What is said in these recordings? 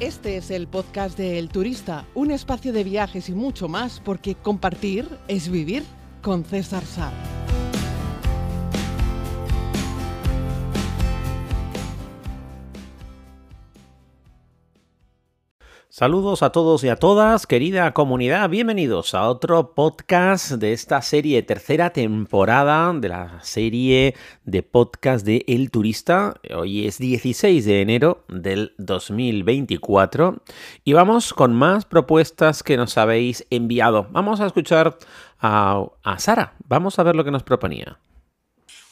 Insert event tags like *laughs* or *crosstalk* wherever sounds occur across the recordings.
Este es el podcast de El Turista, un espacio de viajes y mucho más, porque compartir es vivir con César Sá. Saludos a todos y a todas, querida comunidad, bienvenidos a otro podcast de esta serie, tercera temporada de la serie de podcast de El Turista. Hoy es 16 de enero del 2024 y vamos con más propuestas que nos habéis enviado. Vamos a escuchar a, a Sara, vamos a ver lo que nos proponía.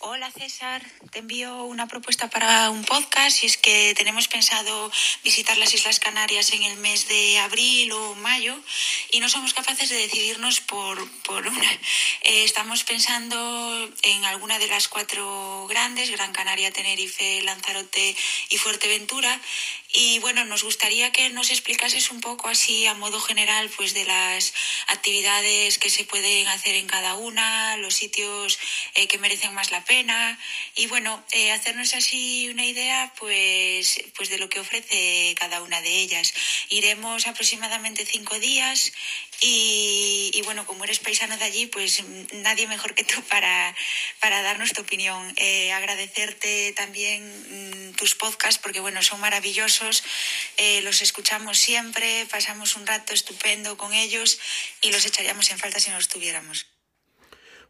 Hola César, te envío una propuesta para un podcast. Y es que tenemos pensado visitar las Islas Canarias en el mes de abril o mayo y no somos capaces de decidirnos por, por una. Eh, estamos pensando en alguna de las cuatro grandes, Gran Canaria, Tenerife, Lanzarote y Fuerteventura y bueno, nos gustaría que nos explicases un poco así a modo general pues de las actividades que se pueden hacer en cada una, los sitios eh, que merecen más la pena y bueno, eh, hacernos así una idea pues, pues de lo que ofrece cada una de ellas. Iremos aproximadamente cinco días y, y bueno, como eres paisano de allí, pues nadie mejor que tú para, para darnos tu opinión. Eh, agradecerte también mm, tus podcasts porque bueno, son maravillosos, eh, los escuchamos siempre, pasamos un rato estupendo con ellos y los echaríamos en falta si no estuviéramos.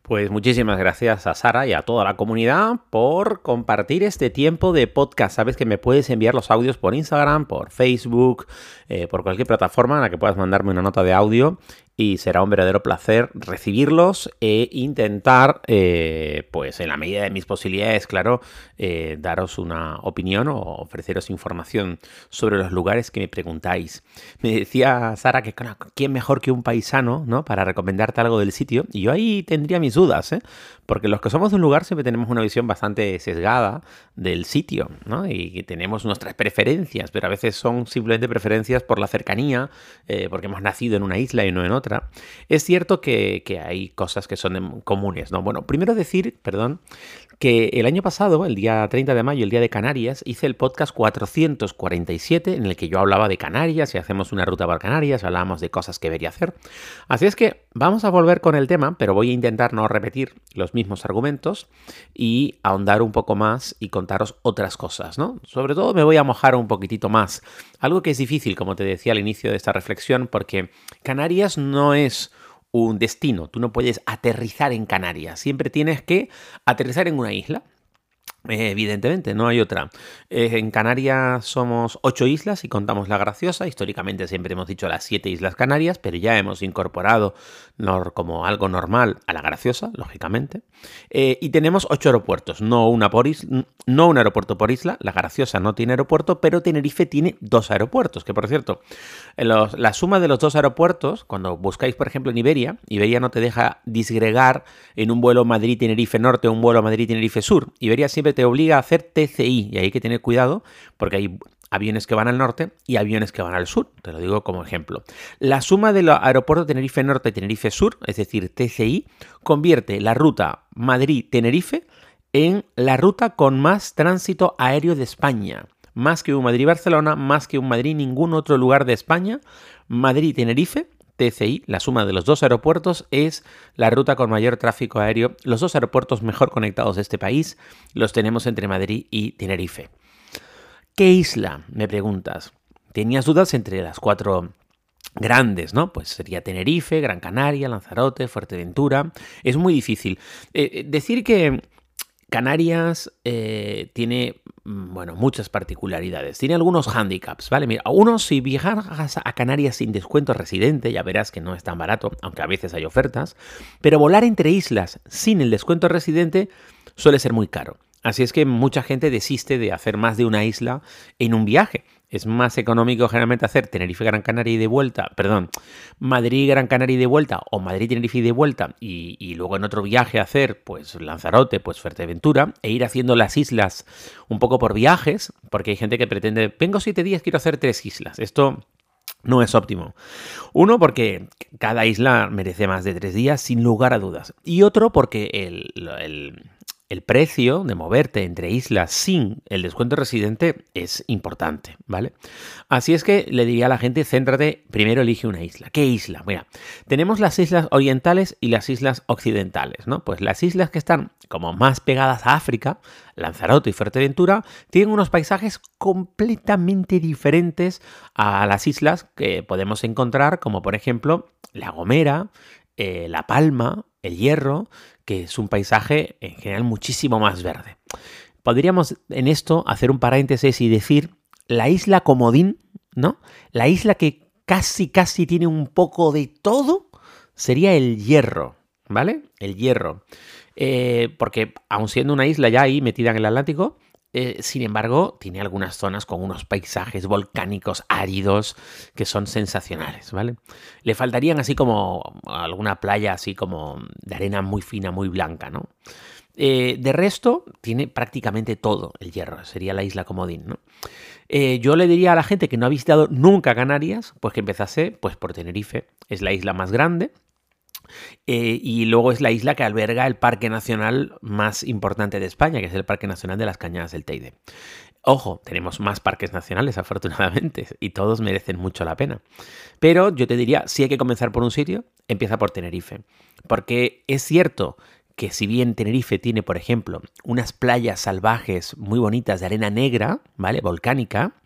Pues muchísimas gracias a Sara y a toda la comunidad por compartir este tiempo de podcast. Sabes que me puedes enviar los audios por Instagram, por Facebook, eh, por cualquier plataforma en la que puedas mandarme una nota de audio y será un verdadero placer recibirlos e intentar, eh, pues en la medida de mis posibilidades, claro, eh, daros una opinión o ofreceros información sobre los lugares que me preguntáis. Me decía Sara que quién mejor que un paisano, ¿no? Para recomendarte algo del sitio. Y yo ahí tendría mis dudas, ¿eh? Porque los que somos de un lugar siempre tenemos una visión bastante sesgada del sitio, ¿no? Y tenemos nuestras preferencias, pero a veces son simplemente preferencias por la cercanía, eh, porque hemos nacido en una isla y no en otra. Es cierto que, que hay cosas que son comunes, ¿no? Bueno, primero decir, perdón, que el año pasado, el día 30 de mayo, el día de Canarias, hice el podcast 447 en el que yo hablaba de Canarias y hacemos una ruta para Canarias, hablábamos de cosas que debería hacer. Así es que vamos a volver con el tema, pero voy a intentar no repetir los mismos argumentos y ahondar un poco más y contaros otras cosas, ¿no? Sobre todo me voy a mojar un poquitito más. Algo que es difícil, como te decía al inicio de esta reflexión, porque Canarias no es un destino. Tú no puedes aterrizar en Canarias. Siempre tienes que aterrizar en una isla. Eh, evidentemente, no hay otra. Eh, en Canarias somos ocho islas y contamos la graciosa. Históricamente siempre hemos dicho las siete islas Canarias, pero ya hemos incorporado como algo normal a la graciosa, lógicamente. Eh, y tenemos ocho aeropuertos, no, una por no un aeropuerto por isla. La graciosa no tiene aeropuerto, pero Tenerife tiene dos aeropuertos, que por cierto, la suma de los dos aeropuertos, cuando buscáis, por ejemplo, en Iberia, Iberia no te deja disgregar en un vuelo Madrid-Tenerife Norte o un vuelo Madrid-Tenerife Sur. Iberia siempre te obliga a hacer TCI y hay que tener cuidado porque hay aviones que van al norte y aviones que van al sur. Te lo digo como ejemplo. La suma del aeropuerto Tenerife Norte y Tenerife Sur, es decir, TCI, convierte la ruta Madrid-Tenerife en la ruta con más tránsito aéreo de España. Más que un Madrid-Barcelona, más que un Madrid ningún otro lugar de España. Madrid-Tenerife TCI, la suma de los dos aeropuertos, es la ruta con mayor tráfico aéreo. Los dos aeropuertos mejor conectados de este país los tenemos entre Madrid y Tenerife. ¿Qué isla? Me preguntas. Tenías dudas entre las cuatro grandes, ¿no? Pues sería Tenerife, Gran Canaria, Lanzarote, Fuerteventura. Es muy difícil. Eh, eh, decir que Canarias eh, tiene, mm, bueno, muchas particularidades. Tiene algunos handicaps, ¿vale? Mira, uno, si viajas a Canarias sin descuento residente, ya verás que no es tan barato, aunque a veces hay ofertas. Pero volar entre islas sin el descuento residente suele ser muy caro. Así es que mucha gente desiste de hacer más de una isla en un viaje es más económico generalmente hacer Tenerife, Gran Canaria y de vuelta, perdón, Madrid, Gran Canaria y de vuelta, o Madrid, Tenerife y de vuelta, y, luego en otro viaje hacer, pues Lanzarote, pues Fuerteventura, e ir haciendo las islas un poco por viajes, porque hay gente que pretende, vengo siete días, quiero hacer tres islas. Esto no es óptimo. Uno, porque cada isla merece más de tres días, sin lugar a dudas. Y otro, porque el precio de moverte entre islas sin el descuento residente es importante, ¿vale? Así es que le diría a la gente, céntrate, primero elige una isla. ¿Qué isla? Mira, tenemos las islas orientales y las islas occidentales, ¿no? Pues las islas que están como más pegadas a África, Lanzarote y Fuerteventura, tienen unos paisajes completamente diferentes a las islas que podemos encontrar, como por ejemplo La Gomera, eh, La Palma, El Hierro, que es un paisaje en general muchísimo más verde. Podríamos en esto hacer un paréntesis y decir la isla Comodín, ¿no? La isla que casi, casi tiene un poco de todo sería el Hierro, ¿vale? El Hierro. Eh, porque aun siendo una isla ya ahí metida en el Atlántico, eh, sin embargo, tiene algunas zonas con unos paisajes volcánicos áridos que son sensacionales, ¿vale? Le faltarían así como alguna playa así como de arena muy fina, muy blanca, ¿no? Eh, de resto, tiene prácticamente todo el hierro, sería la isla Comodín, ¿no? Eh, yo le diría a la gente que no ha visitado nunca Canarias, pues que empezase pues, por Tenerife, es la isla más grande, eh, y luego es la isla que alberga el parque nacional más importante de España, que es el Parque Nacional de las Cañadas del Teide. Ojo, tenemos más parques nacionales, *laughs* afortunadamente, y todos merecen mucho la pena. Pero yo te diría, si hay que comenzar por un sitio, empieza por Tenerife. Porque es cierto que si bien Tenerife tiene, por ejemplo, unas playas salvajes muy bonitas de arena negra, ¿vale? Volcánica,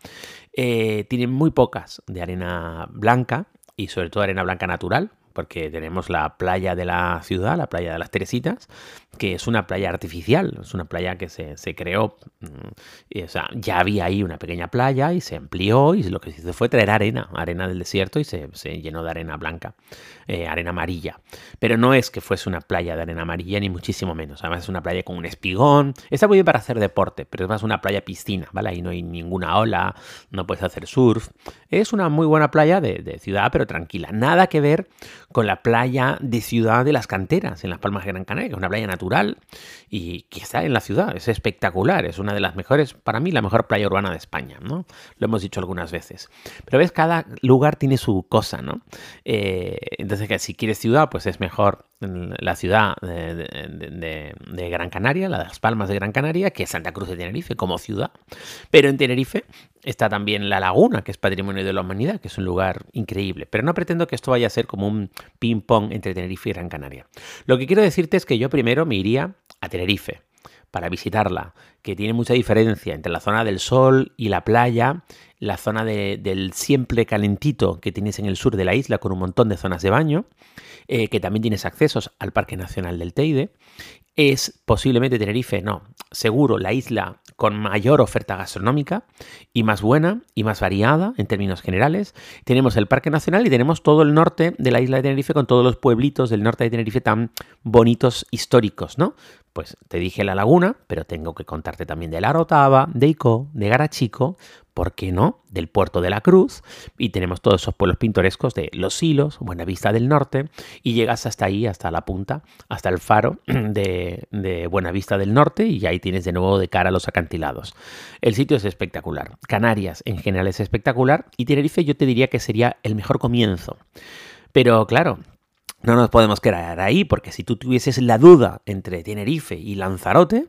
eh, tiene muy pocas de arena blanca y sobre todo arena blanca natural, porque tenemos la playa de la ciudad, la playa de las Teresitas, que es una playa artificial, es una playa que se, creó, mm, o sea, ya había ahí una pequeña playa y se amplió y lo que se hizo fue traer arena, arena del desierto y se, llenó de arena blanca, eh, arena amarilla. Pero no es que fuese una playa de arena amarilla, ni muchísimo menos, además es una playa con un espigón, está muy bien para hacer deporte, pero es más una playa piscina, ¿vale? Ahí no hay ninguna ola, no puedes hacer surf, es una muy buena playa de ciudad, pero tranquila, nada que ver con la playa de Ciudad de las Canteras, en las Palmas de Gran Canaria, que es una playa natural y que está en la ciudad. Es espectacular, es una de las mejores, para mí, la mejor playa urbana de España, ¿no? Lo hemos dicho algunas veces. Pero ves, cada lugar tiene su cosa, ¿no? Eh, entonces, que si quieres ciudad, pues es mejor la ciudad de, de, Gran Canaria, la de las Palmas de Gran Canaria, que Santa Cruz de Tenerife como ciudad. Pero en Tenerife está también la laguna, que es patrimonio de la humanidad, que es un lugar increíble. Pero no pretendo que esto vaya a ser como un ping-pong entre Tenerife y Gran Canaria. Lo que quiero decirte es que yo primero me iría a Tenerife para visitarla, que tiene mucha diferencia entre la zona del sol y la playa, la zona del siempre calentito que tienes en el sur de la isla con un montón de zonas de baño, eh, que también tienes accesos al Parque Nacional del Teide. Es posiblemente Tenerife, no, seguro la isla con mayor oferta gastronómica y más buena y más variada en términos generales. Tenemos el Parque Nacional y tenemos todo el norte de la isla de Tenerife con todos los pueblitos del norte de Tenerife tan bonitos históricos, ¿no? Pues te dije la laguna, pero tengo que también de La Rotava, de Ico, de Garachico, ¿por qué no? Del puerto de la Cruz, y tenemos todos esos pueblos pintorescos de Los Hilos, Buenavista del Norte, y llegas hasta ahí, hasta la punta, hasta el faro *clears throat* de, de Buenavista del Norte, y ahí tienes de nuevo de cara a los acantilados. El sitio es espectacular. Canarias en general es espectacular, y Tenerife yo te diría que sería el mejor comienzo. Pero claro, no nos podemos quedar ahí, porque si tú tuvieses la duda entre Tenerife y Lanzarote,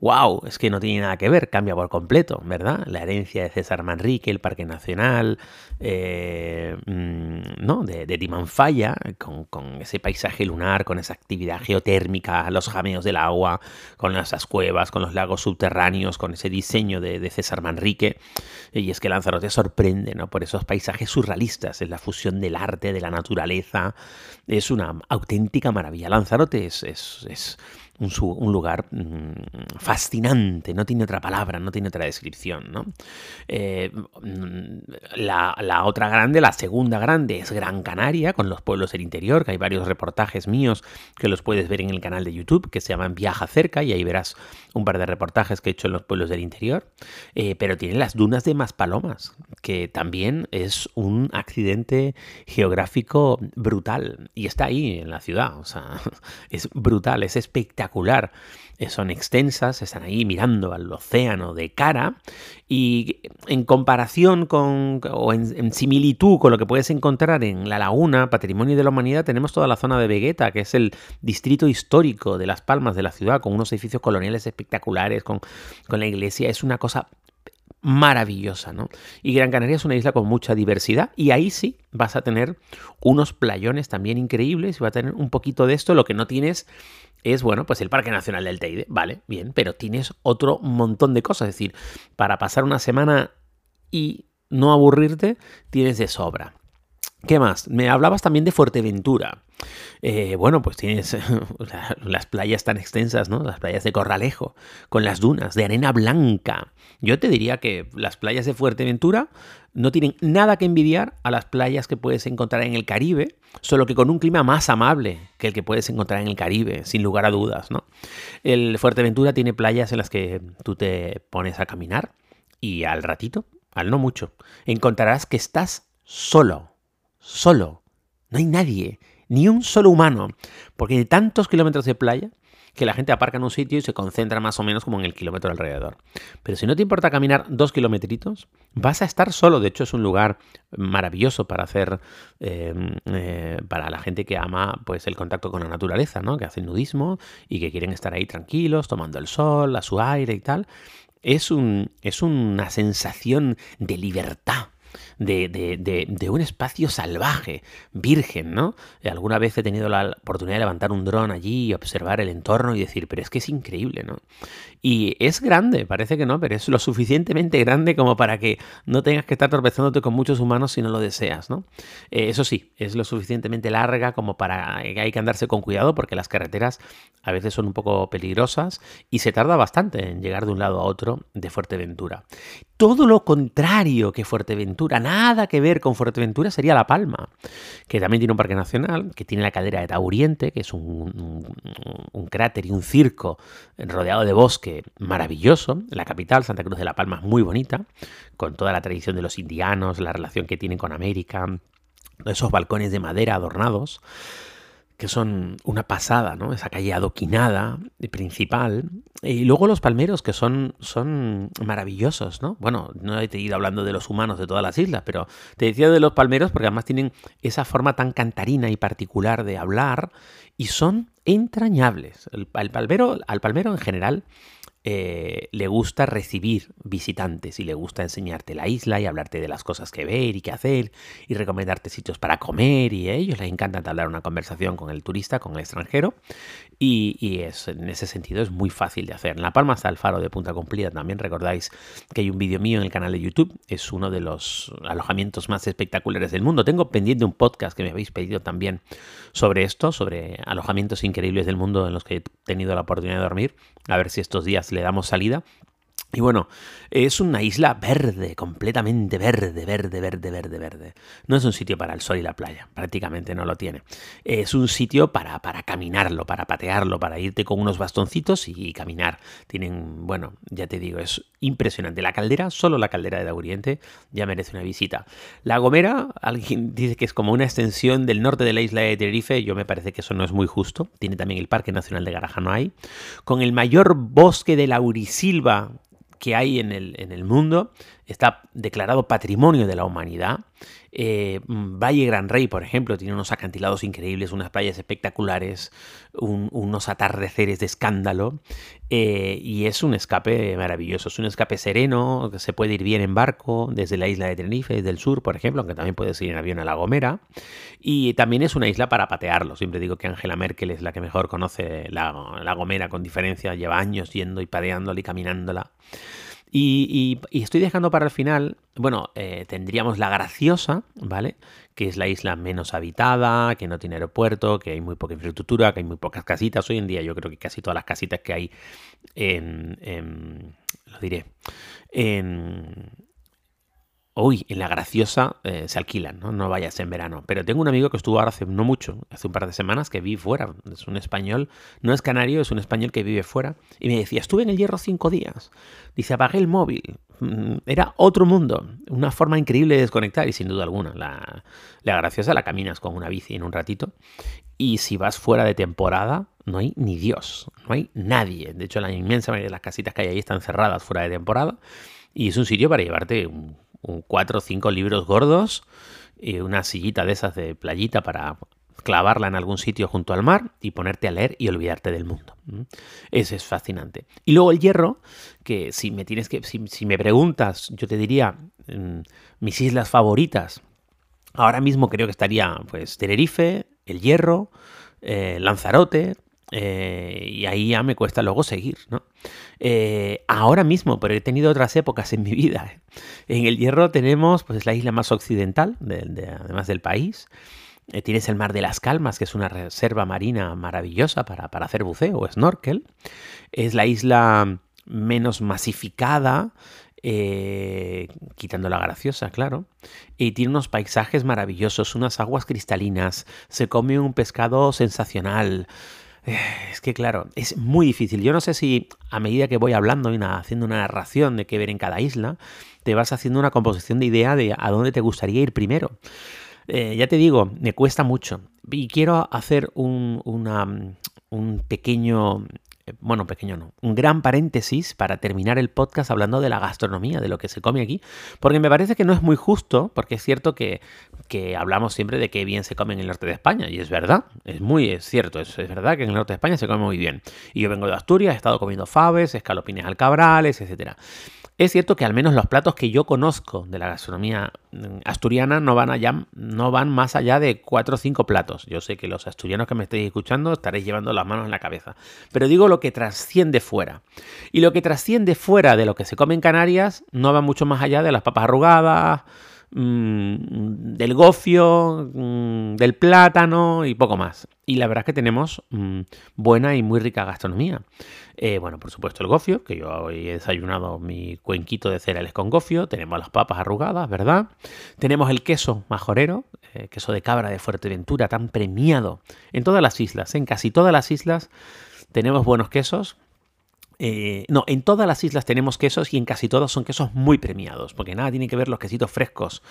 wow, es que no tiene nada que ver, cambia por completo, ¿verdad? La herencia de César Manrique, el Parque Nacional, eh, mm, ¿no? De, de Timanfaya, con, ese paisaje lunar, con esa actividad geotérmica, los jameos del agua, con esas cuevas, con los lagos subterráneos, con ese diseño de, de César Manrique. Y es que Lanzarote sorprende, ¿no? Por esos paisajes surrealistas, es la fusión del arte, de la naturaleza, es una auténtica maravilla. Lanzarote es, es un, lugar mm, fascinante, no tiene otra palabra, no tiene otra descripción. ¿no? Eh, mm, la, otra grande, la segunda grande, es Gran Canaria, con los pueblos del interior, que hay varios reportajes míos que los puedes ver en el canal de YouTube, que se llaman Viaja cerca, y ahí verás un par de reportajes que he hecho en los pueblos del interior. Eh, pero tiene las dunas de Maspalomas, que también es un accidente geográfico brutal, y está ahí en la ciudad, o sea, *laughs* es brutal, es espectacular espectacular. Eh, son extensas, están ahí mirando al océano de cara y en comparación con o en, similitud con lo que puedes encontrar en La Laguna, Patrimonio de la Humanidad, tenemos toda la zona de Vegueta, que es el distrito histórico de Las Palmas de la ciudad, con unos edificios coloniales espectaculares, con, con la iglesia. Es una cosa maravillosa, ¿no? Y Gran Canaria es una isla con mucha diversidad y ahí sí vas a tener unos playones también increíbles y va a tener un poquito de esto. Lo que no tienes es, bueno, pues el Parque Nacional del Teide, vale, bien, pero tienes otro montón de cosas. Es decir, para pasar una semana y no aburrirte, tienes de sobra. ¿Qué más? Me hablabas también de Fuerteventura. Eh, bueno, pues tienes *laughs* las playas tan extensas, ¿no? Las playas de Corralejo, con las dunas de arena blanca. Yo te diría que las playas de Fuerteventura no tienen nada que envidiar a las playas que puedes encontrar en el Caribe, solo que con un clima más amable que el que puedes encontrar en el Caribe, sin lugar a dudas, ¿no? El Fuerteventura tiene playas en las que tú te pones a caminar y al ratito, al no mucho, encontrarás que estás solo solo. No hay nadie, ni un solo humano, porque hay tantos kilómetros de playa que la gente aparca en un sitio y se concentra más o menos como en el kilómetro alrededor. Pero si no te importa caminar dos kilometritos, vas a estar solo. De hecho, es un lugar maravilloso para hacer, eh, eh, para la gente que ama pues, el contacto con la naturaleza, ¿no? que hacen nudismo y que quieren estar ahí tranquilos, tomando el sol, a su aire y tal. Es, un, es una sensación de libertad de, de, de, un espacio salvaje, virgen, ¿no? Alguna vez he tenido la oportunidad de levantar un dron allí y observar el entorno y decir, pero es que es increíble, ¿no? Y es grande, parece que no, pero es lo suficientemente grande como para que no tengas que estar tropezándote con muchos humanos si no lo deseas, ¿no? Eh, eso sí, es lo suficientemente larga como para que hay que andarse con cuidado porque las carreteras a veces son un poco peligrosas y se tarda bastante en llegar de un lado a otro de Fuerteventura. Todo lo contrario que Fuerteventura, nada que ver con Fuerteventura sería La Palma, que también tiene un parque nacional, que tiene la cadera de Tauriente, que es un, un cráter y un circo rodeado de bosque maravilloso. La capital, Santa Cruz de La Palma, es muy bonita, con toda la tradición de los indianos, la relación que tienen con América, esos balcones de madera adornados que son una pasada, ¿no? Esa calle adoquinada principal. Y luego los palmeros, que son, son maravillosos, ¿no? Bueno, no he ido hablando de los humanos de todas las islas, pero te decía de los palmeros porque además tienen esa forma tan cantarina y particular de hablar y son entrañables. El, palmero, al palmero en general eh, le gusta recibir visitantes y le gusta enseñarte la isla y hablarte de las cosas que ver y qué hacer y recomendarte sitios para comer y a ellos les encanta hablar una conversación con el turista, con el extranjero y, es, en ese sentido es muy fácil de hacer. En La Palma está faro de Punta Cumplida también, recordáis que hay un vídeo mío en el canal de YouTube, es uno de los alojamientos más espectaculares del mundo. Tengo pendiente un podcast que me habéis pedido también sobre esto, sobre alojamientos increíbles del mundo en los que he tenido la oportunidad de dormir, a ver si estos días le damos salida. Y bueno, es una isla verde, completamente verde, verde, verde, verde, verde. No es un sitio para el sol y la playa, prácticamente no lo tiene. Es un sitio para, para caminarlo, para patearlo, para irte con unos bastoncitos y caminar. Tienen, bueno, ya te digo, es impresionante. La caldera, solo la caldera de Oriente, ya merece una visita. La Gomera, alguien *laughs* dice que es como una extensión del norte de la isla de Tenerife. Yo me parece que eso no es muy justo. Tiene también el Parque Nacional de Garajanoay, con el mayor bosque de laurisilva que hay en el, en el mundo, está declarado patrimonio de la humanidad. Eh, Valle Gran Rey, por ejemplo, tiene unos acantilados increíbles, unas playas espectaculares, unos atardeceres de escándalo eh, y es un escape maravilloso, es un escape sereno, que se puede ir bien en barco desde la isla de Tenerife, desde el sur, por ejemplo, aunque también puedes ir en avión a La Gomera y también es una isla para patearlo. Siempre digo que Angela Merkel es la que mejor conoce la, la Gomera con diferencia, lleva años yendo y pateándola y caminándola. Y, estoy dejando para el final, bueno, eh, tendríamos la graciosa, ¿vale? Que es la isla menos habitada, que no tiene aeropuerto, que hay muy poca infraestructura, que hay muy pocas casitas. Hoy en día yo creo que casi todas las casitas que hay en, en lo diré, en, Uy, en la graciosa eh, se alquilan, ¿no? No vayas en verano. Pero tengo un amigo que estuvo ahora hace no mucho, hace un par de semanas, que vive fuera. Es un español, no es canario, es un español que vive fuera. Y me decía, estuve en el hierro cinco días. Dice, apagué el móvil. mm, era otro mundo, una forma increíble de desconectar y sin duda alguna, la, la graciosa la caminas con una bici en un ratito y si vas fuera de temporada no hay ni Dios, no hay nadie. De hecho, la inmensa mayoría de las casitas que hay ahí están cerradas fuera de temporada y es un sitio para llevarte un, cuatro o cinco libros gordos y una sillita de esas de playita para clavarla en algún sitio junto al mar y ponerte a leer y olvidarte del mundo. Eso es fascinante. Y luego el hierro, que si me tienes que, si, me preguntas, yo te diría mm, mis islas favoritas. Ahora mismo creo que estaría pues Tenerife, el hierro, eh, Lanzarote, eh, y ahí ya me cuesta luego seguir, ¿no? Eh, ahora mismo, pero he tenido otras épocas en mi vida. En el Hierro tenemos, pues es la isla más occidental, además del país. Eh, tienes el Mar de las Calmas, que es una reserva marina maravillosa para, hacer buceo o snorkel. Es la isla menos masificada, quitando la graciosa, claro, y tiene unos paisajes maravillosos, unas aguas cristalinas, se come un pescado sensacional, es que claro, es muy difícil. Yo no sé si a medida que voy hablando y haciendo una narración de qué ver en cada isla, te vas haciendo una composición de idea de a dónde te gustaría ir primero. Eh, ya te digo, me cuesta mucho. Y quiero hacer un, un pequeño bueno, pequeño no, un gran paréntesis para terminar el podcast hablando de la gastronomía, de lo que se come aquí, porque me parece que no es muy justo, porque es cierto que, que hablamos siempre de qué bien se come en el norte de España, y es verdad, es muy es cierto, es, es, verdad que en el norte de España se come muy bien. Y yo vengo de Asturias, he estado comiendo faves, escalopines alcabrales, etcétera. Es cierto que al menos los platos que yo conozco de la gastronomía mm, asturiana no van, allá, no van más allá de cuatro o cinco platos. Yo sé que los asturianos que me estéis escuchando estaréis llevando las manos en la cabeza. Pero digo lo que trasciende fuera. Y lo que trasciende fuera de lo que se come en Canarias no va mucho más allá de las papas arrugadas, Mm, del gofio, mm, del plátano y poco más. Y la verdad es que tenemos mm, buena y muy rica gastronomía. Eh, bueno, por supuesto el gofio, que yo hoy he desayunado mi cuenquito de cereales con gofio. Tenemos las papas arrugadas, ¿verdad? Tenemos el queso majorero, eh, queso de cabra de Fuerteventura, tan premiado en todas las islas. En casi todas las islas tenemos buenos quesos eh, no, en todas las islas tenemos quesos y en casi todos son quesos muy premiados, porque nada tiene que ver los quesitos frescos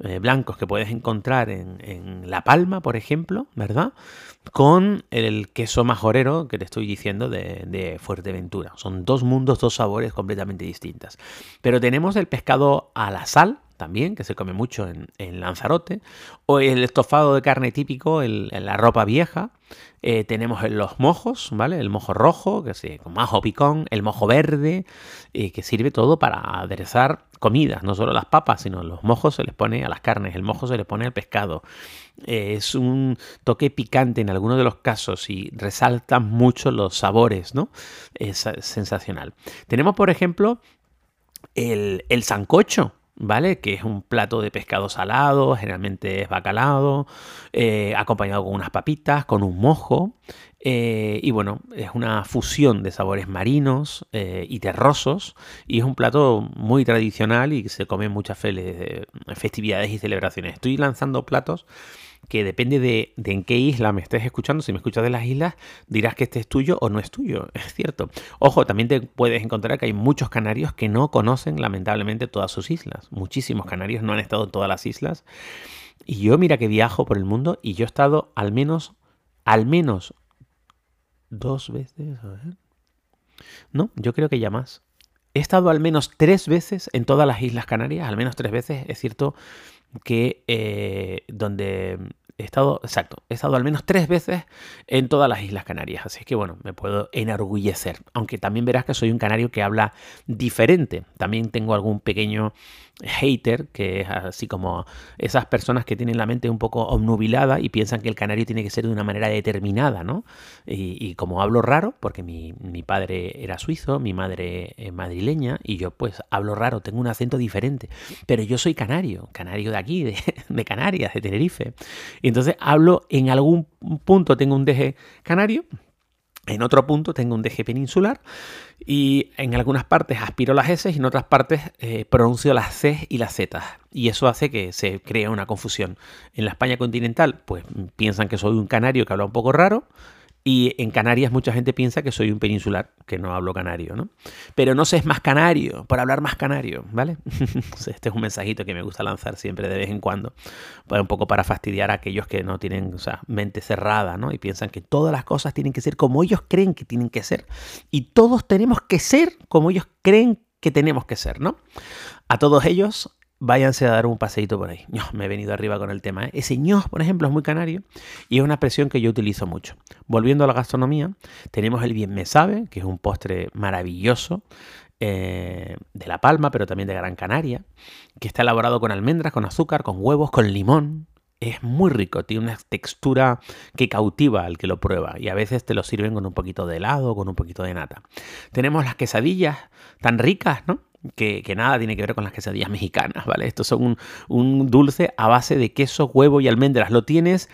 eh, blancos que puedes encontrar en, La Palma, por ejemplo, ¿verdad? Con el queso majorero que te estoy diciendo de, de Fuerteventura. Son dos mundos, dos sabores completamente distintas. Pero tenemos el pescado a la sal, también, que se come mucho en, Lanzarote, o el estofado de carne típico, el, la ropa vieja. Eh, tenemos los mojos, ¿vale? El mojo rojo, que es con majo picón, el mojo verde, eh, que sirve todo para aderezar comidas, no solo las papas, sino los mojos se les pone a las carnes, el mojo se le pone al pescado. Eh, es un toque picante en algunos de los casos y resalta mucho los sabores, ¿no? Es, sensacional. Tenemos, por ejemplo, el, el sancocho, ¿vale? Que es un plato de pescado salado, generalmente es bacalao, eh, acompañado con unas papitas, con un mojo. Eh, y bueno, es una fusión de sabores marinos eh, y terrosos. Y es un plato muy tradicional y que se come en muchas festividades y celebraciones. Estoy lanzando platos que depende de, en qué isla me estés escuchando, si me escuchas de las islas, dirás que este es tuyo o no es tuyo, *laughs* es cierto. Ojo, también te puedes encontrar que hay muchos canarios que no conocen lamentablemente todas sus islas. Muchísimos canarios no han estado en todas las islas. Y yo mira que viajo por el mundo y yo he estado al menos, al menos dos veces, a ver. No, yo creo que ya más. He estado al menos tres veces en todas las Islas Canarias, al menos tres veces, es cierto que eh, donde he estado, exacto, he estado al menos tres veces en todas las Islas Canarias, así que bueno, me puedo enorgullecer, aunque también verás que soy un canario que habla diferente, también tengo algún pequeño hater, que es así como esas personas que tienen la mente un poco obnubilada y piensan que el canario tiene que ser de una manera determinada, ¿no? Y, como hablo raro, porque mi, padre era suizo, mi madre madrileña, y yo pues hablo raro, tengo un acento diferente, pero yo soy canario, canario de aquí, de, *laughs* de Canarias, de Tenerife. Y entonces hablo en algún punto, tengo un deje canario, en otro punto tengo un deje peninsular y en algunas partes aspiro las S y en otras partes eh, pronuncio las C y las Z. Y eso hace que se cree una confusión. En la España continental, pues piensan que soy un canario que habla un poco raro. Y en Canarias mucha gente piensa que soy un peninsular, que no hablo canario, ¿no? Pero no sé es más canario, por hablar más canario, ¿vale? *laughs* este es un mensajito que me gusta lanzar siempre de vez en cuando, para un poco para fastidiar a aquellos que no tienen, o mente cerrada, ¿no? Y piensan que todas las cosas tienen que ser como ellos creen que tienen que ser. Y todos tenemos que ser como ellos creen que tenemos que ser, ¿no? A todos ellos, váyanse a dar un paseíto por ahí. Yo me he venido arriba con el tema. ¿eh? Ese ño, por ejemplo, es muy canario y es una expresión que yo utilizo mucho. Volviendo a la gastronomía, tenemos el bien me sabe, que es un postre maravilloso. Eh, de La Palma, pero también de Gran Canaria, que está elaborado con almendras, con azúcar, con huevos, con limón, es muy rico, tiene una textura que cautiva al que lo prueba y a veces te lo sirven con un poquito de helado, con un poquito de nata. Tenemos las quesadillas tan ricas, ¿no? Que, nada tiene que ver con las quesadillas mexicanas, ¿vale? Estos son un, dulce a base de queso, huevo y almendras. Lo tienes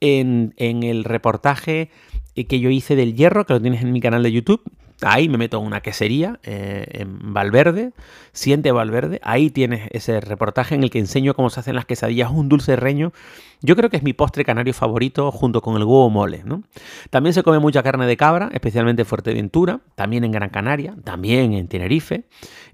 en, en el reportaje que yo hice del hierro, que lo tienes en mi canal de YouTube. Ahí me meto en una quesería eh, en Valverde, Siente Valverde. Ahí tienes ese reportaje en el que enseño cómo se hacen las quesadillas, un dulce reño. Yo creo que es mi postre canario favorito junto con el huevo mole. ¿no? También se come mucha carne de cabra, especialmente en Fuerteventura, también en Gran Canaria, también en Tenerife.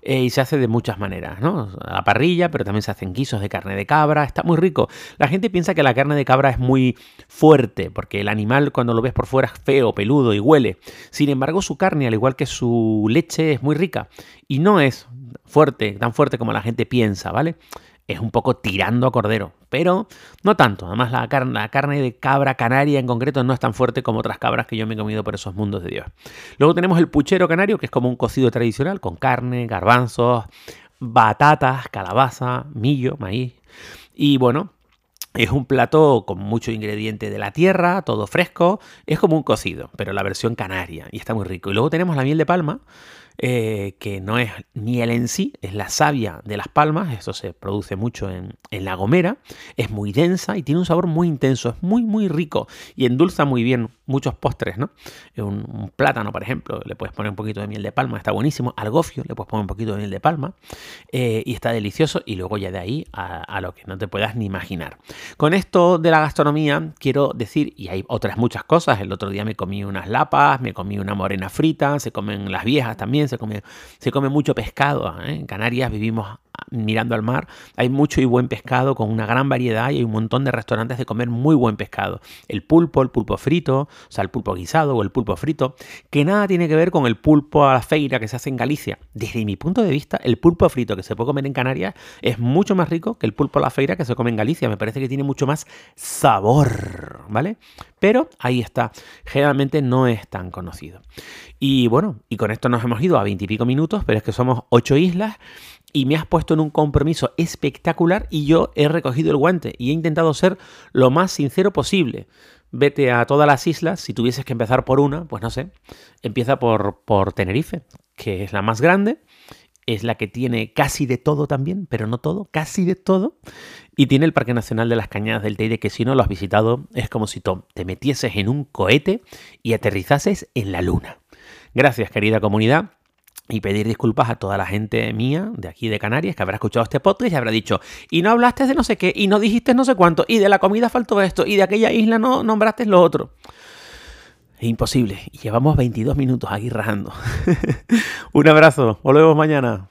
Eh, y se hace de muchas maneras, ¿no? A la parrilla, pero también se hacen guisos de carne de cabra. Está muy rico. La gente piensa que la carne de cabra es muy fuerte, porque el animal cuando lo ves por fuera es feo, peludo y huele. Sin embargo, su carne, igual que su leche, es muy rica. Y no es fuerte, tan fuerte como la gente piensa, ¿vale? Es un poco tirando a cordero, pero no tanto. Además, la carne, la carne de cabra canaria en concreto no es tan fuerte como otras cabras que yo me he comido por esos mundos de Dios. Luego tenemos el puchero canario, que es como un cocido tradicional, con carne, garbanzos, batatas, calabaza, millo, maíz. Y bueno, es un plato con mucho ingrediente de la tierra, todo fresco. Es como un cocido, pero la versión canaria. Y está muy rico. Y luego tenemos la miel de palma, eh, que no es miel en sí, es la savia de las palmas, esto se produce mucho en, La Gomera, es muy densa y tiene un sabor muy intenso, es muy muy rico y endulza muy bien muchos postres, ¿no? Un, plátano, por ejemplo, le puedes poner un poquito de miel de palma, está buenísimo, al gofio le puedes poner un poquito de miel de palma eh, y está delicioso y luego ya de ahí a lo que no te puedas ni imaginar. Con esto de la gastronomía quiero decir, y hay otras muchas cosas, el otro día me comí unas lapas, me comí una morena frita, se comen las viejas también, se come, se come mucho pescado. ¿eh? En Canarias vivimos mirando al mar, hay mucho y buen pescado con una gran variedad y hay un montón de restaurantes de comer muy buen pescado. El pulpo, el pulpo frito, o sea, el pulpo guisado o el pulpo frito, que nada tiene que ver con el pulpo a la feira que se hace en Galicia. Desde mi punto de vista, el pulpo frito que se puede comer en Canarias es mucho más rico que el pulpo a la feira que se come en Galicia. Me parece que tiene mucho más sabor, ¿vale? Pero ahí está, generalmente no es tan conocido. Y bueno, y con esto nos hemos ido a veintipico minutos, pero es que somos ocho islas y me has puesto en un compromiso espectacular y yo he recogido el guante y he intentado ser lo más sincero posible. Vete a todas las islas, si tuvieses que empezar por una, pues no sé, empieza por, por Tenerife, que es la más grande, es la que tiene casi de todo también, pero no todo, casi de todo, y tiene el Parque Nacional de las Cañadas del Teide, que si no lo has visitado, es como si te metieses en un cohete y aterrizases en la luna. Gracias, querida comunidad y pedir disculpas a toda la gente mía de aquí de Canarias que habrá escuchado este podcast y habrá dicho, y no hablaste de no sé qué, y no dijiste no sé cuánto, y de la comida faltó esto, y de aquella isla no nombraste lo otro. Es imposible. Llevamos 22 minutos aquí rajando. *laughs* Un abrazo. Volvemos mañana.